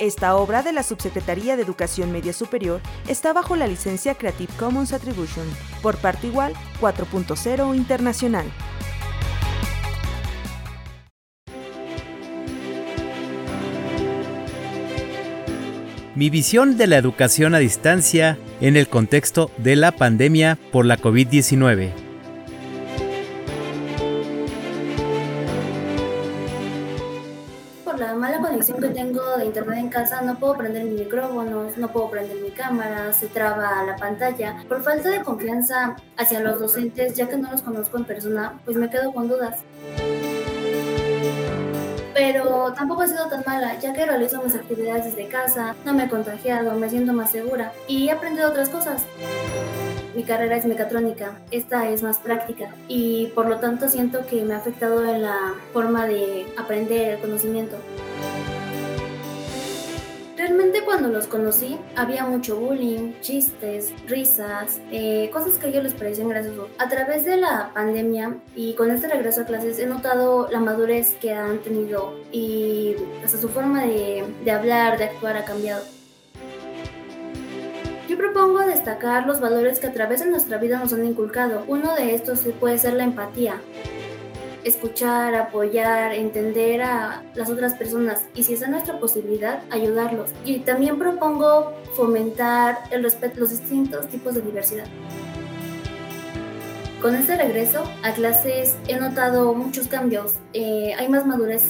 Esta obra de la Subsecretaría de Educación Media Superior está bajo la licencia Creative Commons Attribution, por parte igual 4.0 internacional. Mi visión de la educación a distancia en el contexto de la pandemia por la COVID-19. Por la mala conexión que tengo de internet en casa, no puedo prender mi micrófono, no puedo prender mi cámara, se traba la pantalla. Por falta de confianza hacia los docentes, ya que no los conozco en persona, pues me quedo con dudas pero tampoco ha sido tan mala, ya que realizo mis actividades desde casa, no me he contagiado, me siento más segura y he aprendido otras cosas. Mi carrera es mecatrónica, esta es más práctica y por lo tanto siento que me ha afectado en la forma de aprender el conocimiento. Realmente cuando los conocí había mucho bullying, chistes, risas, eh, cosas que a ellos les parecían graciosos. A través de la pandemia y con este regreso a clases he notado la madurez que han tenido y hasta su forma de hablar, de actuar ha cambiado. Propongo destacar los valores que a través de nuestra vida nos han inculcado. Uno de estos puede ser la empatía escuchar, apoyar, entender a las otras personas y si es nuestra posibilidad, ayudarlos. Y también propongo fomentar el respeto a los distintos tipos de diversidad. Con este regreso a clases he notado muchos cambios, eh, hay más madurez